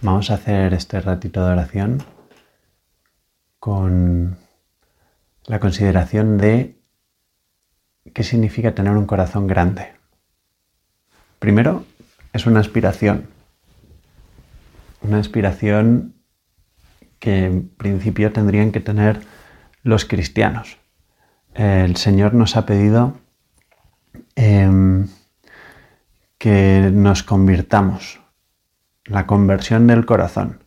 Vamos a hacer este ratito de oración con la consideración de qué significa tener un corazón grande. Primero, es una aspiración. Una aspiración que en principio tendrían que tener los cristianos. El Señor nos ha pedido em, que nos convirtamos, la conversión del corazón.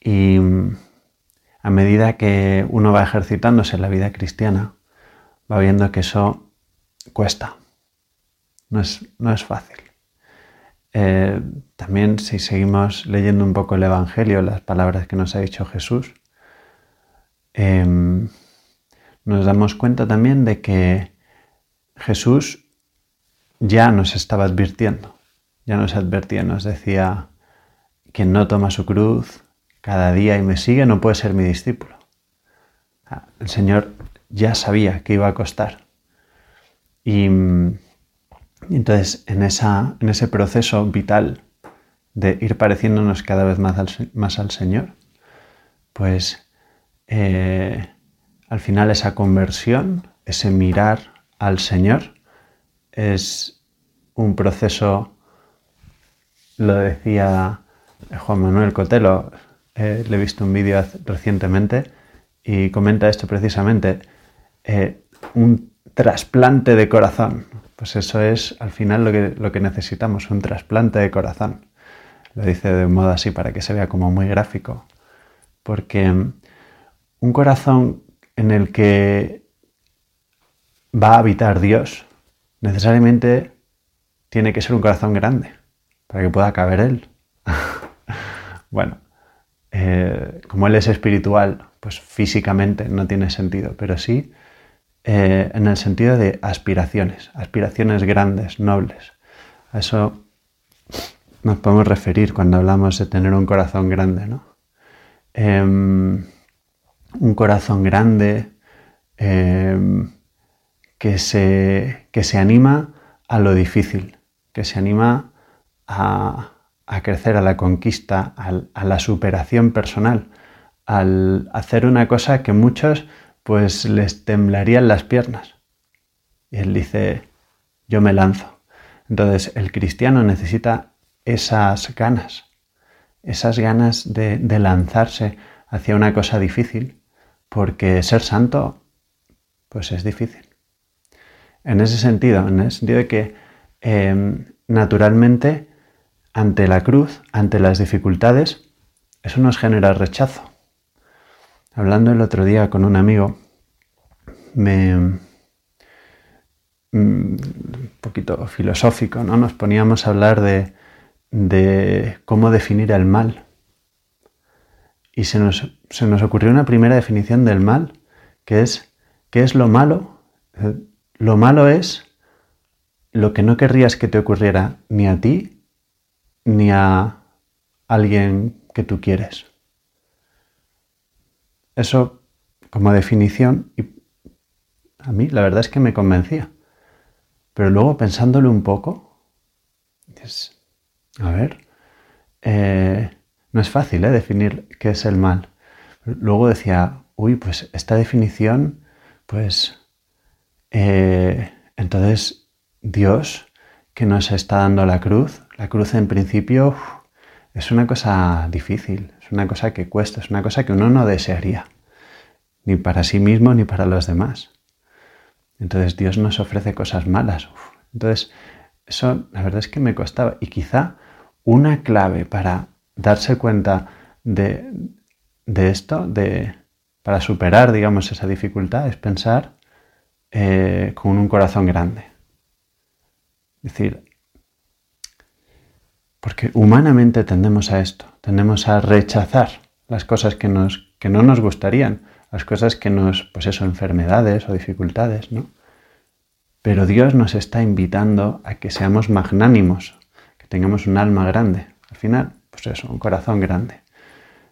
Y a medida que uno va ejercitándose en la vida cristiana, va viendo que eso cuesta, no es, no es fácil. Eh, también si seguimos leyendo un poco el Evangelio, las palabras que nos ha dicho Jesús, em, nos damos cuenta también de que Jesús ya nos estaba advirtiendo ya nos advertía, nos decía, quien no toma su cruz cada día y me sigue no puede ser mi discípulo. El Señor ya sabía que iba a costar. Y, entonces en, esa, en ese proceso vital de ir pareciéndonos cada vez más al, más al Señor, pues eh, al final esa conversión, ese mirar al Señor, es un proceso lo decía Juan Manuel Cotelo, eh, le he visto un vídeo recientemente y comenta esto precisamente, eh, un trasplante de corazón. Pues eso es al final lo que, lo que necesitamos, un trasplante de corazón. Lo dice de un modo así para que se vea como muy gráfico. Porque un corazón en el que va a habitar Dios necesariamente tiene que ser un corazón grande para que pueda caber Él. bueno, eh, como Él es espiritual, pues físicamente no tiene sentido, pero sí eh, en el sentido de aspiraciones, aspiraciones grandes, nobles. A eso nos podemos referir cuando hablamos de tener un corazón grande, ¿no? Em, un corazón grande em, que, se, que se anima a lo difícil, que se anima a, crecer, a la conquista, a, la superación personal, al hacer una cosa que muchos pues les temblarían las piernas. Y él dice, yo me lanzo. Entonces el cristiano necesita esas ganas, esas ganas de, lanzarse hacia una cosa difícil, porque ser santo pues es difícil. En ese sentido, en el sentido de que em, naturalmente ante la cruz, ante las dificultades, eso nos genera rechazo. Hablando el otro día con un amigo, me, mm, un poquito filosófico, ¿no? Nos poníamos a hablar de, cómo definir el mal. Y se nos, se nos, ocurrió una primera definición del mal, que es, ¿qué es lo malo? Lo malo es lo que no querrías que te ocurriera ni a ti ni a alguien que tú quieres. Eso como definición, y a mí la verdad es que me convencía. Pero luego pensándolo un poco, dices, a ver, eh, no es fácil ¿eh? definir qué es el mal. Luego decía, uy, pues esta definición, pues eh, entonces Dios que nos está dando la cruz, la cruz en principio es una cosa difícil, es una cosa que cuesta, es una cosa que uno no desearía, ni para sí mismo ni para los demás. Entonces Dios nos ofrece cosas malas. Entonces, eso la verdad es que me costaba. Y quizá una clave para darse cuenta de, esto, de, para superar, digamos, esa dificultad, es pensar eh, con un corazón grande. Es decir, porque humanamente tendemos a esto, tendemos a rechazar las cosas que, no nos gustarían, las cosas que nos, pues eso, enfermedades o dificultades, ¿no? Pero Dios nos está invitando a que seamos magnánimos, que tengamos un alma grande. Al final, pues eso, un corazón grande.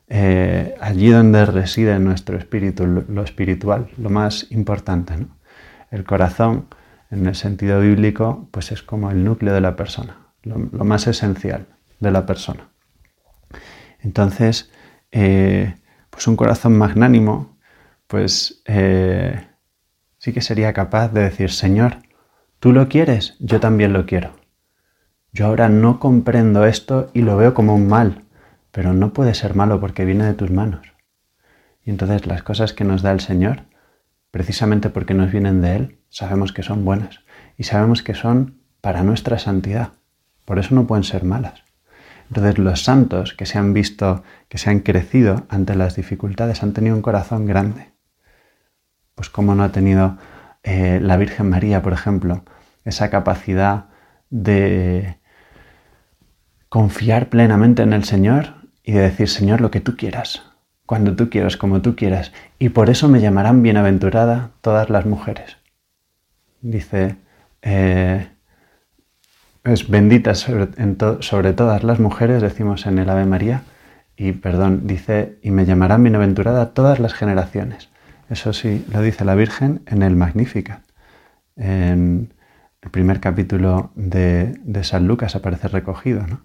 Eh, allí donde reside nuestro espíritu, lo, espiritual, lo más importante, ¿no? El corazón, en el sentido bíblico, pues es como el núcleo de la persona lo, más esencial de la persona. Entonces, eh, pues un corazón magnánimo, pues eh, sí que sería capaz de decir, Señor, tú lo quieres, yo también lo quiero. Yo ahora no comprendo esto y lo veo como un mal, pero no puede ser malo porque viene de tus manos. Y entonces las cosas que nos da el Señor, precisamente porque nos vienen de Él, sabemos que son buenas y sabemos que son para nuestra santidad. Por eso no pueden ser malas. Entonces los santos que se han visto, que se han crecido ante las dificultades, han tenido un corazón grande. Pues como no ha tenido eh, la Virgen María, por ejemplo, esa capacidad de confiar plenamente en el Señor y de decir, Señor, lo que tú quieras, cuando tú quieras, como tú quieras. Y por eso me llamarán bienaventurada todas las mujeres. Dice, eh, es bendita sobre, todas las mujeres, decimos en el Ave María, y perdón, dice, y me llamarán bienaventurada todas las generaciones. Eso sí, lo dice la Virgen en el Magnificat. En el primer capítulo de, San Lucas aparece recogido, ¿no?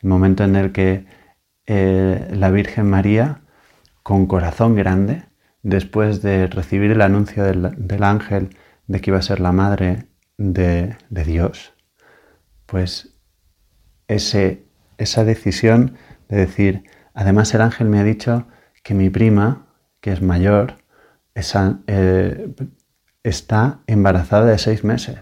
El momento en el que eh, la Virgen María, con corazón grande, después de recibir el anuncio del, ángel de que iba a ser la madre de Dios, pues ese, esa decisión de decir, además el ángel me ha dicho que mi prima, que es mayor, eh, está embarazada de seis meses,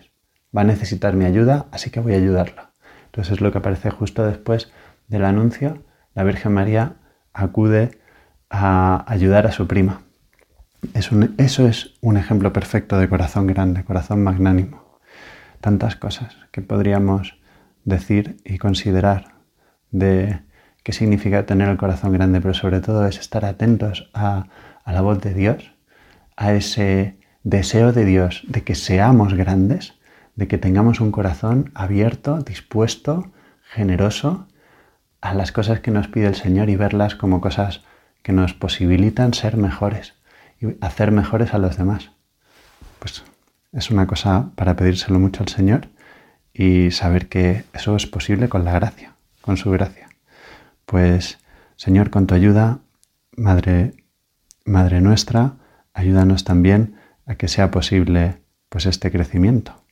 va a necesitar mi ayuda, así que voy a ayudarla. Entonces es lo que aparece justo después del anuncio, la Virgen María acude a ayudar a su prima. eso es un ejemplo perfecto de corazón grande, corazón magnánimo. Tantas cosas que podríamos decir y considerar de qué significa tener el corazón grande, pero sobre todo es estar atentos a, la voz de Dios, a ese deseo de Dios de que seamos grandes, de que tengamos un corazón abierto, dispuesto, generoso a las cosas que nos pide el Señor y verlas como cosas que nos posibilitan ser mejores y hacer mejores a los demás. Pues es una cosa para pedírselo mucho al Señor y saber que eso es posible con la gracia, con su gracia. Pues, Señor, con tu ayuda, Madre, Madre nuestra, ayúdanos también a que sea posible pues este crecimiento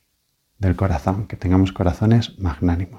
del corazón, que tengamos corazones magnánimos.